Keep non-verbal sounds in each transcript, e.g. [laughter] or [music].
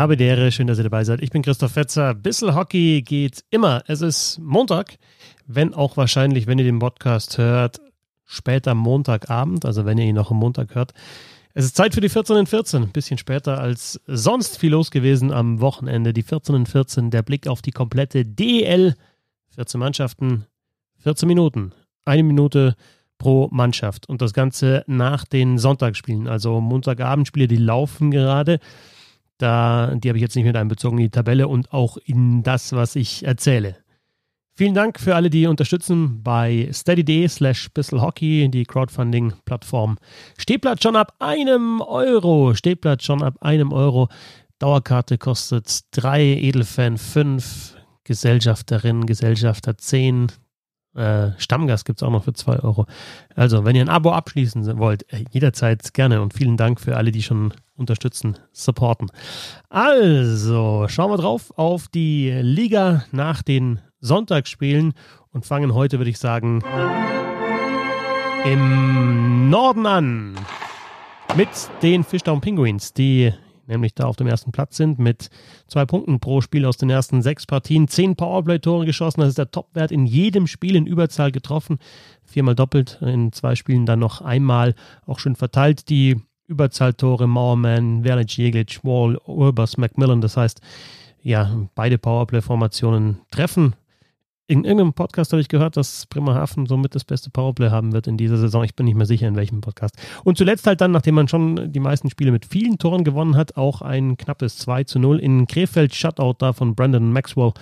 Ehre, schön, dass ihr dabei seid. Ich bin Christoph Fetzer. Bissel Hockey geht immer. Es ist Montag, wenn auch wahrscheinlich, wenn ihr den Podcast hört, später Montagabend, also wenn ihr ihn noch am Montag hört. Es ist Zeit für die 14 in 14. Ein bisschen später als sonst viel los gewesen am Wochenende. Die 14 in 14, der Blick auf die komplette DL. 14 Mannschaften, 14 Minuten. Eine Minute pro Mannschaft. Und das Ganze nach den Sonntagsspielen. Also Montagabendspiele, die laufen gerade. Da, die habe ich jetzt nicht mit einbezogen in die Tabelle und auch in das, was ich erzähle. Vielen Dank für alle, die unterstützen bei steady.de slash bisselhockey, die Crowdfunding-Plattform. Stehplatz schon ab einem Euro. Stehplatz schon ab einem Euro. Dauerkarte kostet drei, Edelfan fünf, Gesellschafterin, Gesellschafter zehn, äh, Stammgast gibt es auch noch für 2 Euro. Also, wenn ihr ein Abo abschließen wollt, äh, jederzeit gerne und vielen Dank für alle, die schon unterstützen, supporten. Also, schauen wir drauf auf die Liga nach den Sonntagsspielen und fangen heute, würde ich sagen, im Norden an mit den Fishtown Penguins, die nämlich da auf dem ersten Platz sind mit zwei Punkten pro Spiel aus den ersten sechs Partien, zehn Powerplay-Tore geschossen. Das ist der Topwert in jedem Spiel in Überzahl getroffen. Viermal doppelt, in zwei Spielen dann noch einmal auch schön verteilt. Die Überzahltore Mauerman, Verlic, Jeglic, Wall, Urbers, Macmillan. Das heißt, ja, beide Powerplay-Formationen treffen in irgendeinem Podcast habe ich gehört, dass Bremerhaven somit das beste Powerplay haben wird in dieser Saison. Ich bin nicht mehr sicher, in welchem Podcast. Und zuletzt halt dann, nachdem man schon die meisten Spiele mit vielen Toren gewonnen hat, auch ein knappes 2 zu 0 in Krefeld Shutout da von Brandon Maxwell.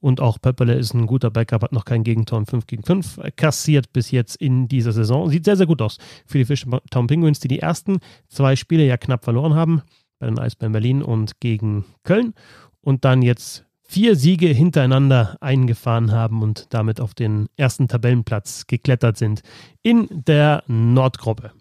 Und auch Pöppele ist ein guter Backup, hat noch kein Gegentor im 5 gegen 5 kassiert bis jetzt in dieser Saison. Sieht sehr, sehr gut aus für die Fishtown Penguins, die die ersten zwei Spiele ja knapp verloren haben. Bei den Eisbären Berlin und gegen Köln. Und dann jetzt vier Siege hintereinander eingefahren haben und damit auf den ersten Tabellenplatz geklettert sind in der Nordgruppe.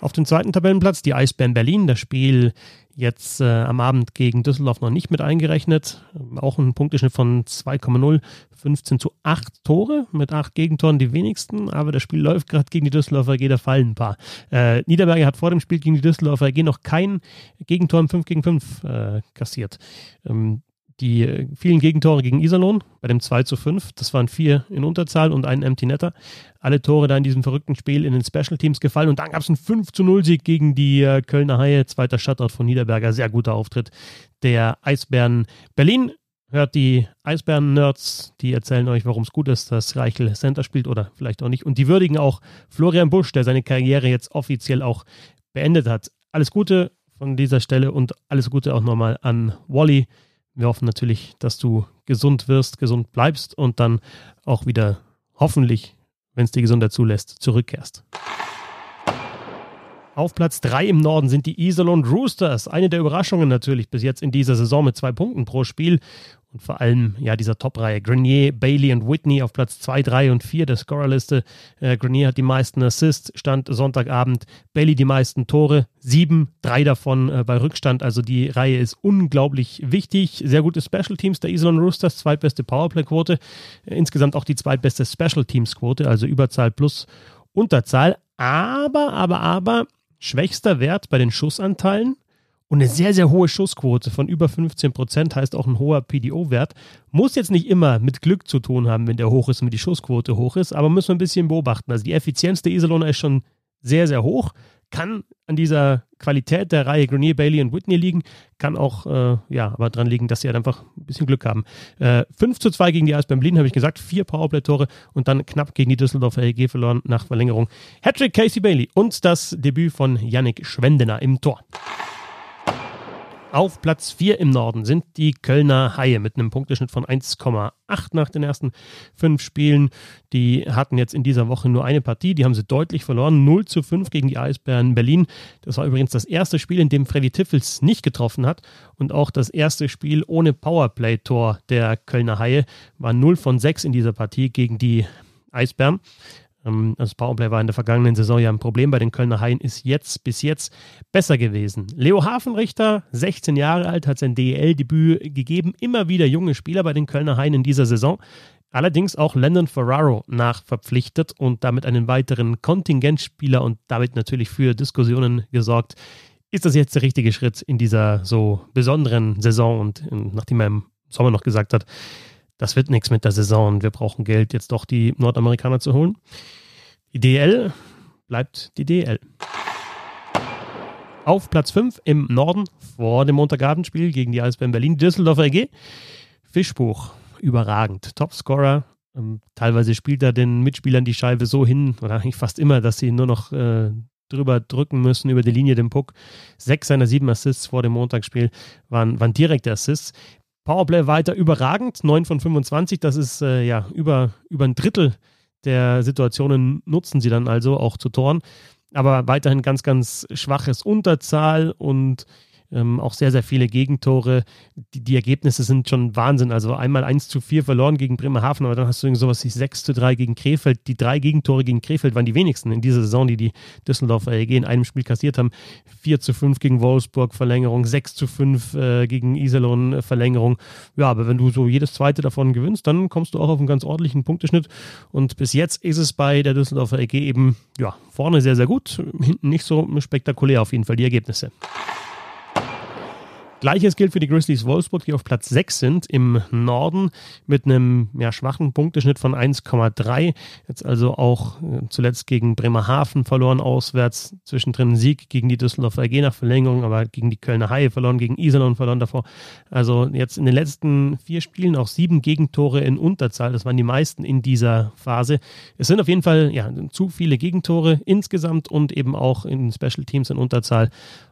Auf dem zweiten Tabellenplatz die Eisbären Berlin. Das Spiel jetzt äh, am Abend gegen Düsseldorf noch nicht mit eingerechnet. Auch ein Punkteschnitt von 2,0, 15 zu 8 Tore mit 8 Gegentoren, die wenigsten. Aber das Spiel läuft gerade gegen die Düsseldorfer AG, da fallen ein paar. Äh, Niederberger hat vor dem Spiel gegen die Düsseldorfer AG noch kein Gegentor im 5 gegen 5 äh, kassiert. Ähm, die vielen Gegentore gegen Iserlohn bei dem 2 zu 5, das waren vier in Unterzahl und ein Empty Netter. Alle Tore da in diesem verrückten Spiel in den Special Teams gefallen und dann gab es einen 5 zu 0 Sieg gegen die äh, Kölner Haie, zweiter Shutout von Niederberger, sehr guter Auftritt der Eisbären Berlin. Hört die Eisbären-Nerds, die erzählen euch, warum es gut ist, dass Reichel Center spielt oder vielleicht auch nicht. Und die würdigen auch Florian Busch, der seine Karriere jetzt offiziell auch beendet hat. Alles Gute von dieser Stelle und alles Gute auch nochmal an Wally wir hoffen natürlich, dass du gesund wirst, gesund bleibst und dann auch wieder hoffentlich, wenn es die Gesundheit zulässt, zurückkehrst. Auf Platz 3 im Norden sind die Iserlohn Roosters. Eine der Überraschungen natürlich bis jetzt in dieser Saison mit zwei Punkten pro Spiel. Und vor allem, ja, dieser Top-Reihe. Grenier, Bailey und Whitney auf Platz 2, 3 und 4 der Scorerliste. Äh, Grenier hat die meisten Assists, stand Sonntagabend. Bailey die meisten Tore, sieben, drei davon äh, bei Rückstand. Also die Reihe ist unglaublich wichtig. Sehr gute Special Teams der Iserlohn Roosters, zweitbeste Powerplay-Quote. Äh, insgesamt auch die zweitbeste Special Teams-Quote, also Überzahl plus Unterzahl. Aber, aber, aber, schwächster Wert bei den Schussanteilen und eine sehr, sehr hohe Schussquote von über 15 Prozent heißt auch ein hoher PDO-Wert. Muss jetzt nicht immer mit Glück zu tun haben, wenn der hoch ist und die Schussquote hoch ist, aber müssen wir ein bisschen beobachten. Also die Effizienz der Iserlohner ist schon sehr, sehr hoch. Kann an dieser Qualität der Reihe Grenier, Bailey und Whitney liegen, kann auch, äh, ja, aber dran liegen, dass sie halt einfach ein bisschen Glück haben. Äh, 5 zu 2 gegen die Eisbären Berlin, habe ich gesagt, vier Powerplay-Tore und dann knapp gegen die Düsseldorfer EG verloren nach Verlängerung. Hattrick Casey Bailey und das Debüt von Yannick Schwendener im Tor. Auf Platz 4 im Norden sind die Kölner Haie mit einem Punkteschnitt von 1,8 nach den ersten fünf Spielen. Die hatten jetzt in dieser Woche nur eine Partie, die haben sie deutlich verloren. 0 zu 5 gegen die Eisbären Berlin. Das war übrigens das erste Spiel, in dem Freddy Tiffels nicht getroffen hat und auch das erste Spiel ohne Powerplay-Tor der Kölner Haie. War 0 von 6 in dieser Partie gegen die Eisbären. Ähm, das Powerplay war in der vergangenen Saison ja ein Problem bei den Kölner Haien, ist jetzt bis jetzt besser gewesen. Leo Hafenrichter, 16 Jahre alt, hat sein DEL-Debüt gegeben. Immer wieder junge Spieler bei den Kölner Haien in dieser Saison. Allerdings auch Landon Ferraro nachverpflichtet und damit einen weiteren Kontingentspieler und damit natürlich für Diskussionen gesorgt ist das jetzt der richtige Schritt in dieser so besonderen Saison und nachdem er im Sommer noch gesagt hat, das wird nichts mit der Saison wir brauchen Geld, jetzt doch die Nordamerikaner zu holen. Die DL bleibt die DL. Auf Platz 5 im Norden vor dem Montagabendspiel gegen die Eisbären Berlin, Düsseldorfer EG. Fischbuch, überragend. Topscorer. Ähm, teilweise spielt er den Mitspielern die Scheibe so hin, oder eigentlich fast immer, dass sie nur noch äh, drüber drücken müssen über die Linie den Puck. Sechs seiner sieben Assists vor dem Montagsspiel waren, waren direkte Assists. Powerplay weiter überragend, 9 von 25, das ist äh, ja über, über ein Drittel der Situationen nutzen sie dann also auch zu Toren. Aber weiterhin ganz, ganz schwaches Unterzahl und ähm, auch sehr, sehr viele Gegentore. Die, die, Ergebnisse sind schon Wahnsinn. Also einmal 1 zu 4 verloren gegen Bremerhaven, aber dann hast du sowas wie 6 zu 3 gegen Krefeld. Die drei Gegentore gegen Krefeld waren die wenigsten in dieser Saison, die die Düsseldorfer EG in einem Spiel kassiert haben. 4 zu 5 gegen Wolfsburg Verlängerung, 6 zu 5 äh, gegen Iserlohn äh, Verlängerung. Ja, aber wenn du so jedes zweite davon gewinnst, dann kommst du auch auf einen ganz ordentlichen Punkteschnitt. Und bis jetzt ist es bei der Düsseldorfer EG eben, ja, vorne sehr, sehr gut, hinten nicht so spektakulär auf jeden Fall die Ergebnisse. Gleiches gilt für die Grizzlies Wolfsburg, die auf Platz 6 sind im Norden mit einem ja, schwachen Punkteschnitt von 1,3. Jetzt also auch äh, zuletzt gegen Bremerhaven verloren auswärts, zwischendrin Sieg gegen die Düsseldorfer AG nach Verlängerung, aber gegen die Kölner Haie verloren, gegen Iserlohn verloren davor. Also jetzt in den letzten vier Spielen auch sieben Gegentore in Unterzahl. Das waren die meisten in dieser Phase. Es sind auf jeden Fall ja, zu viele Gegentore insgesamt und eben auch in Special Teams in Unterzahl.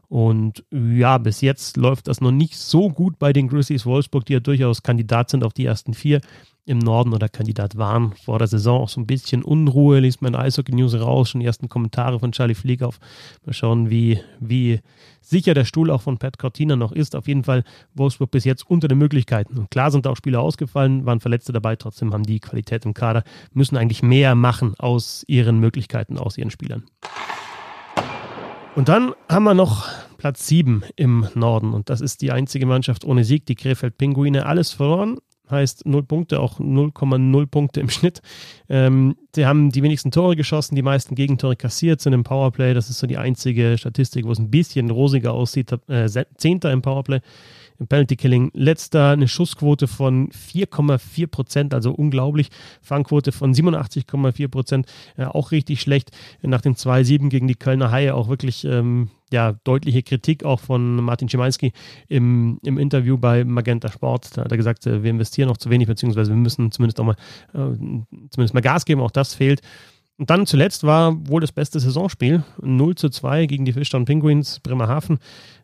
Und ja, bis jetzt läuft das noch nicht so gut bei den Grizzlies Wolfsburg, die ja durchaus Kandidat sind auf die ersten vier im Norden oder Kandidat waren vor der Saison. Auch so ein bisschen Unruhe liest man Eishockey News raus, schon die ersten Kommentare von Charlie Fliegauf. Mal schauen, wie, wie sicher der Stuhl auch von Pat Cortina noch ist. Auf jeden Fall Wolfsburg bis jetzt unter den Möglichkeiten. Und klar sind auch Spieler ausgefallen, waren Verletzte dabei, trotzdem haben die Qualität im Kader, müssen eigentlich mehr machen aus ihren Möglichkeiten, aus ihren Spielern. Und dann haben wir noch Platz 7 im Norden. Und das ist die einzige Mannschaft ohne Sieg, die Krefeld Pinguine. Alles verloren, heißt 0 Punkte, auch 0,0 Punkte im Schnitt. Ähm, sie haben die wenigsten Tore geschossen, die meisten Gegentore kassiert, sind im Powerplay. Das ist so die einzige Statistik, wo es ein bisschen rosiger aussieht. Äh, Zehnter im Powerplay im Penalty Killing. Letzter eine Schussquote von 4,4 Prozent, also unglaublich. Fangquote von 87,4 Prozent, äh, auch richtig schlecht. Nach dem 2-7 gegen die Kölner Haie auch wirklich ähm, ja, deutliche Kritik auch von Martin Schimanski im, im Interview bei Magenta Sport. Da hat er gesagt, äh, wir investieren noch zu wenig, beziehungsweise wir müssen zumindest auch mal, äh, zumindest mal Gas geben. Auch das fehlt. Und dann zuletzt war wohl das beste Saisonspiel. 0 zu 2 gegen die Fischtown Penguins Bremerhaven.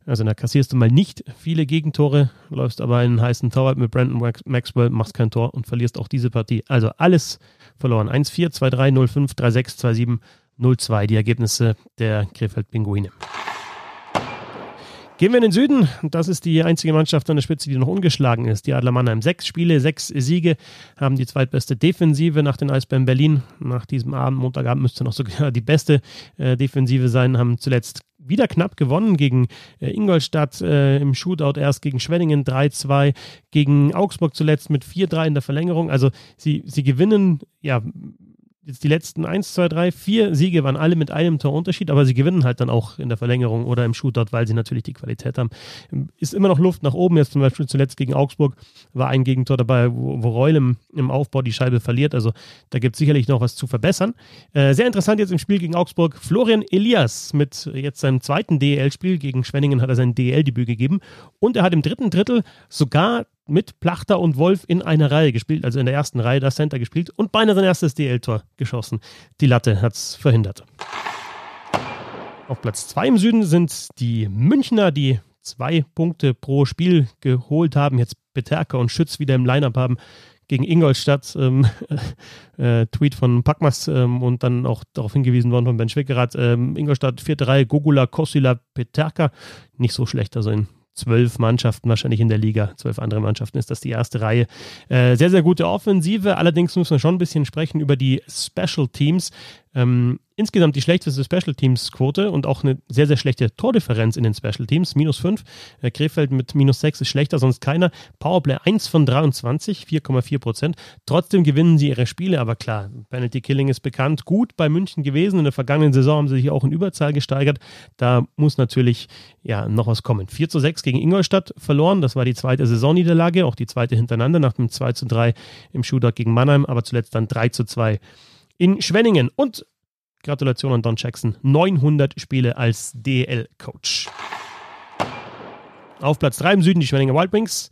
Also da kassierst du mal nicht viele Gegentore, läufst aber einen heißen Torwart mit Brandon Maxwell, machst kein Tor und verlierst auch diese Partie. Also alles verloren. 1-4, 2-3, 0-5, 3-6, 2-7, 0-2 die Ergebnisse der Krefeld Pinguine. Gehen wir in den Süden. Das ist die einzige Mannschaft an der Spitze, die noch ungeschlagen ist. Die Adler Mannheim. Sechs Spiele, sechs Siege, haben die zweitbeste Defensive nach den Eisbären Berlin. Nach diesem Abend, Montagabend, müsste noch sogar die beste äh, Defensive sein. Haben zuletzt wieder knapp gewonnen gegen äh, Ingolstadt äh, im Shootout erst gegen Schwenningen 3-2, gegen Augsburg zuletzt mit 4-3 in der Verlängerung. Also sie, sie gewinnen ja jetzt die letzten 1, 2, 3, 4 Siege waren alle mit einem Torunterschied, aber sie gewinnen halt dann auch in der Verlängerung oder im Shootout, weil sie natürlich die Qualität haben. Ist immer noch Luft nach oben. Jetzt zum Beispiel zuletzt gegen Augsburg war ein Gegentor dabei, wo, wo Reul im, im, Aufbau die Scheibe verliert. Also da gibt es sicherlich noch was zu verbessern. Äh, sehr interessant jetzt im Spiel gegen Augsburg. Florian Elias mit jetzt seinem zweiten DEL-Spiel gegen Schwenningen hat er sein DEL-Debüt gegeben und er hat im dritten Drittel sogar mit Plachter und Wolf in einer Reihe gespielt, also in der ersten Reihe das Center gespielt und beinahe sein erstes DL-Tor geschossen. Die Latte hat es verhindert. Auf Platz 2 im Süden sind die Münchner, die zwei Punkte pro Spiel geholt haben, jetzt Peterka und Schütz wieder im Lineup haben gegen Ingolstadt. Ähm, [laughs] äh, Tweet von Packmas ähm, und dann auch darauf hingewiesen worden von Ben Schwickerath. Ähm, Ingolstadt vierte Reihe, Gogula, Kosila, Peterka. Nicht so schlecht, also in zwölf Mannschaften wahrscheinlich in der Liga, zwölf andere Mannschaften ist das die erste Reihe. Äh, sehr, sehr gute Offensive. Allerdings muss man schon ein bisschen sprechen über die Special Teams. Ähm, insgesamt die schlechteste Special Teams Quote und auch eine sehr, sehr schlechte Tordifferenz in den Special Teams. Minus 5. Äh, Krefeld mit minus 6 ist schlechter, sonst keiner. Powerplay 1 von 23, 4,4 Prozent. Trotzdem gewinnen sie ihre Spiele, aber klar, Penalty Killing ist bekannt. Gut bei München gewesen. In der vergangenen Saison haben sie sich auch in Überzahl gesteigert. Da muss natürlich ja noch was kommen. 4 zu 6 gegen Ingolstadt verloren. Das war die zweite Saisonniederlage, auch die zweite hintereinander nach dem 2 zu 3 im Shootout gegen Mannheim, aber zuletzt dann 3 zu 2 in Schwenningen. Und Gratulation an Don Jackson. 900 Spiele als DL-Coach. Auf Platz 3 im Süden die Schwenninger Wildwings.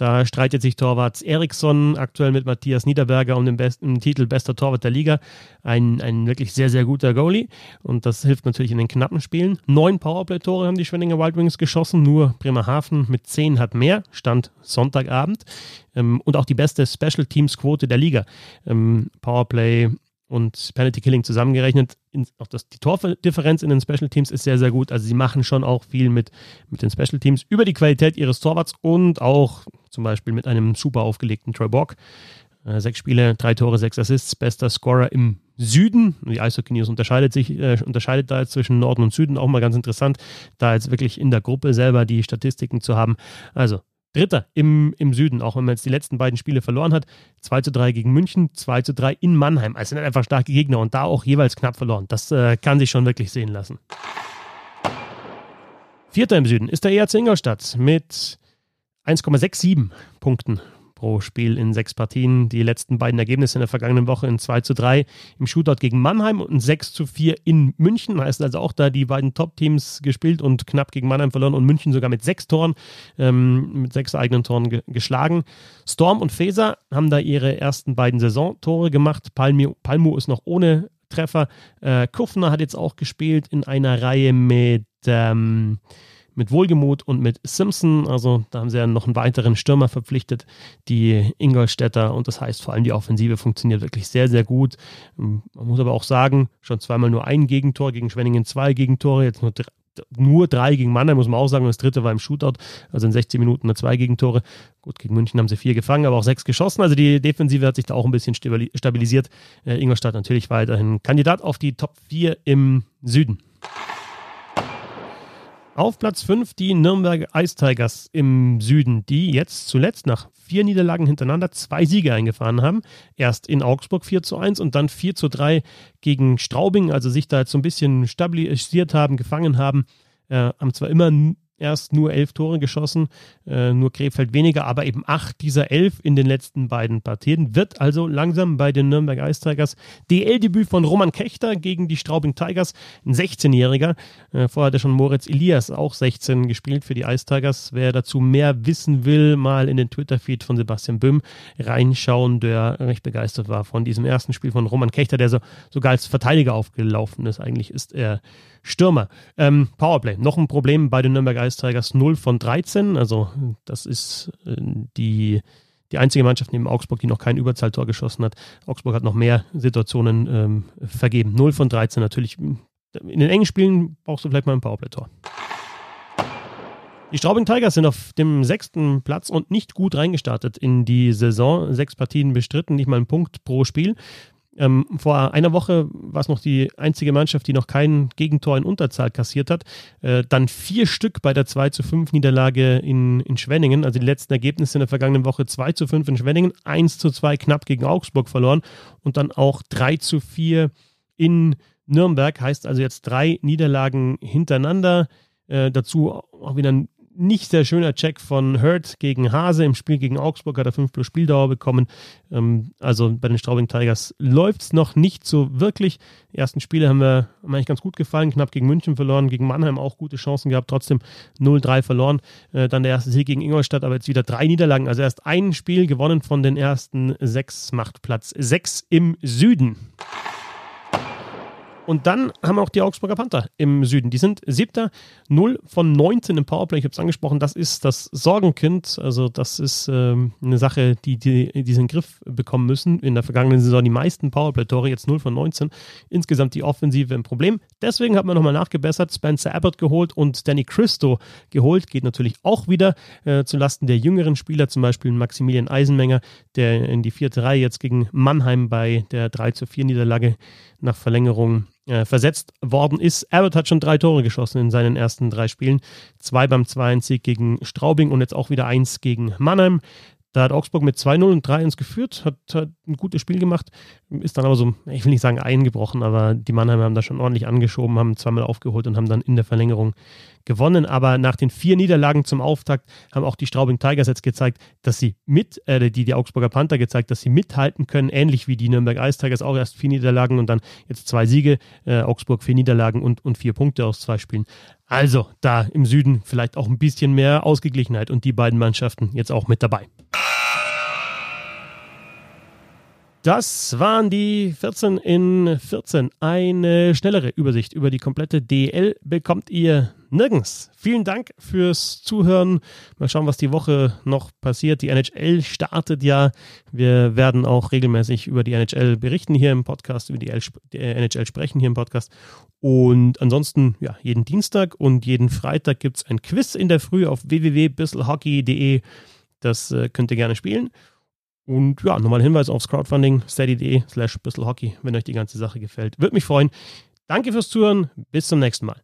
Da streitet sich Torwart Eriksson aktuell mit Matthias Niederberger um den besten Titel bester Torwart der Liga. Ein, ein wirklich sehr, sehr guter Goalie. Und das hilft natürlich in den knappen Spielen. Neun Powerplay-Tore haben die Schwenninger Wildwings geschossen. Nur Bremerhaven mit zehn hat mehr. Stand Sonntagabend. Ähm, und auch die beste Special Teams-Quote der Liga. Ähm, Powerplay und Penalty Killing zusammengerechnet. Auch das, die Tordifferenz in den Special Teams ist sehr, sehr gut. Also sie machen schon auch viel mit, mit den Special Teams über die Qualität ihres Torwarts und auch zum Beispiel mit einem super aufgelegten Troy Borg. Äh, sechs Spiele, drei Tore, sechs Assists, bester Scorer im Süden. Die Eishockey News unterscheidet sich, äh, unterscheidet da jetzt zwischen Norden und Süden auch mal ganz interessant, da jetzt wirklich in der Gruppe selber die Statistiken zu haben. Also Dritter im, im Süden, auch wenn man jetzt die letzten beiden Spiele verloren hat. 2 zu 3 gegen München, 2 zu 3 in Mannheim. Also sind einfach starke Gegner und da auch jeweils knapp verloren. Das äh, kann sich schon wirklich sehen lassen. Vierter im Süden ist der ERC Ingolstadt mit 1,67 Punkten pro Spiel in sechs Partien. Die letzten beiden Ergebnisse in der vergangenen Woche in 2 zu 3 im Shootout gegen Mannheim und 6 zu 4 in München. Heißt also auch da die beiden Top-Teams gespielt und knapp gegen Mannheim verloren und München sogar mit sechs Toren, ähm, mit sechs eigenen Toren ge geschlagen. Storm und Feser haben da ihre ersten beiden Saisontore gemacht. Palmo, Palmo ist noch ohne Treffer. Äh, Kufner hat jetzt auch gespielt in einer Reihe mit ähm, mit Wohlgemut und mit Simpson. Also da haben sie ja noch einen weiteren Stürmer verpflichtet, die Ingolstädter. Und das heißt vor allem, die Offensive funktioniert wirklich sehr, sehr gut. Man muss aber auch sagen, schon zweimal nur ein Gegentor, gegen Schwenningen zwei Gegentore, jetzt nur drei, nur drei gegen Mannheim, muss man auch sagen. Das dritte war im Shootout, also in 16 Minuten nur zwei Gegentore. Gut, gegen München haben sie vier gefangen, aber auch sechs geschossen. Also die Defensive hat sich da auch ein bisschen stabilisiert. Äh, Ingolstadt natürlich weiterhin Kandidat auf die Top 4 im Süden. Auf Platz 5 die Nürnberg Ice Tigers im Süden, die jetzt zuletzt nach vier Niederlagen hintereinander zwei Siege eingefahren haben. Erst in Augsburg 4 zu 1 und dann 4 zu 3 gegen Straubing, also sich da jetzt so ein bisschen stabilisiert haben, gefangen haben. Äh, haben zwar immer erst nur elf Tore geschossen, äh, nur Krefeld weniger, aber eben acht dieser elf in den letzten beiden Partien. Wird also langsam bei den Nürnberg Ice Tigers DL-Debüt von Roman Kechter gegen die Straubing Tigers, ein 16-Jähriger. Äh, vorher hat er schon Moritz Elias, auch 16, gespielt für die Ice Tigers. Wer dazu mehr wissen will, mal in den Twitter-Feed von Sebastian Böhm reinschauen, der recht begeistert war von diesem ersten Spiel von Roman Kechter, der so, sogar als Verteidiger aufgelaufen ist. Eigentlich ist er Stürmer. Ähm, Powerplay, noch ein Problem bei den Nürnberg Ice Tigers 0 von 13. Also das ist äh, die, die einzige Mannschaft neben Augsburg, die noch kein Überzahltor geschossen hat. Augsburg hat noch mehr Situationen ähm, vergeben. 0 von 13 natürlich. In den engen Spielen brauchst du vielleicht mal ein Powerplay-Tor. Die Straubing Tigers sind auf dem sechsten Platz und nicht gut reingestartet in die Saison. Sechs Partien bestritten, nicht mal ein Punkt pro Spiel. Ähm, vor einer Woche war es noch die einzige Mannschaft, die noch kein Gegentor in Unterzahl kassiert hat. Äh, dann vier Stück bei der 2 zu 5 Niederlage in, in Schwenningen. Also die letzten Ergebnisse in der vergangenen Woche 2 zu 5 in Schwenningen, 1 zu 2 knapp gegen Augsburg verloren und dann auch 3 zu 4 in Nürnberg. Heißt also jetzt drei Niederlagen hintereinander. Äh, dazu auch wieder ein nicht sehr schöner Check von Hurt gegen Hase. Im Spiel gegen Augsburg hat er 5 plus Spieldauer bekommen. Ähm, also bei den Straubing Tigers läuft es noch nicht so wirklich. Die ersten Spiele haben wir haben eigentlich ganz gut gefallen. Knapp gegen München verloren, gegen Mannheim auch gute Chancen gehabt, trotzdem 0-3 verloren. Äh, dann der erste Sieg gegen Ingolstadt, aber jetzt wieder drei Niederlagen. Also erst ein Spiel gewonnen von den ersten sechs, macht Platz 6 im Süden. Und dann haben wir auch die Augsburger Panther im Süden. Die sind siebter, 0 von 19 im Powerplay. Ich habe es angesprochen, das ist das Sorgenkind. Also das ist ähm, eine Sache, die, die, die sie in den Griff bekommen müssen. In der vergangenen Saison die meisten Powerplay-Tore, jetzt 0 von 19. Insgesamt die Offensive ein Problem. Deswegen hat man nochmal nachgebessert, Spencer Abbott geholt und Danny Christo geholt. Geht natürlich auch wieder äh, zulasten der jüngeren Spieler, zum Beispiel Maximilian Eisenmenger, der in die vierte Reihe jetzt gegen Mannheim bei der 3 zu 4 Niederlage nach Verlängerung äh, versetzt worden ist. Abbott hat schon drei Tore geschossen in seinen ersten drei Spielen. Zwei beim 2-1-Sieg gegen Straubing und jetzt auch wieder eins gegen Mannheim. Da hat Augsburg mit 2-0 und 3-1 geführt, hat, hat, ein gutes Spiel gemacht, ist dann aber so, ich will nicht sagen eingebrochen, aber die Mannheimer haben da schon ordentlich angeschoben, haben zweimal aufgeholt und haben dann in der Verlängerung gewonnen. Aber nach den vier Niederlagen zum Auftakt haben auch die Straubing Tigers jetzt gezeigt, dass sie mit, äh, die, die Augsburger Panther gezeigt, dass sie mithalten können, ähnlich wie die Nürnberg Ice Tigers auch erst vier Niederlagen und dann jetzt zwei Siege, äh, Augsburg vier Niederlagen und, und vier Punkte aus zwei Spielen. Also da im Süden vielleicht auch ein bisschen mehr Ausgeglichenheit und die beiden Mannschaften jetzt auch mit dabei. Das waren die 14 in 14. Eine schnellere Übersicht über die komplette DL bekommt ihr nirgends. Vielen Dank fürs Zuhören. Mal schauen, was die Woche noch passiert. Die NHL startet ja. Wir werden auch regelmäßig über die NHL berichten hier im Podcast, über die NHL sprechen hier im Podcast. Und ansonsten, ja, jeden Dienstag und jeden Freitag gibt es ein Quiz in der Früh auf www.bisselhockey.de. Das äh, könnt ihr gerne spielen. Und ja, nochmal Hinweis aufs Crowdfunding, steady.de slash bisselhockey, wenn euch die ganze Sache gefällt. Würde mich freuen. Danke fürs Zuhören. Bis zum nächsten Mal.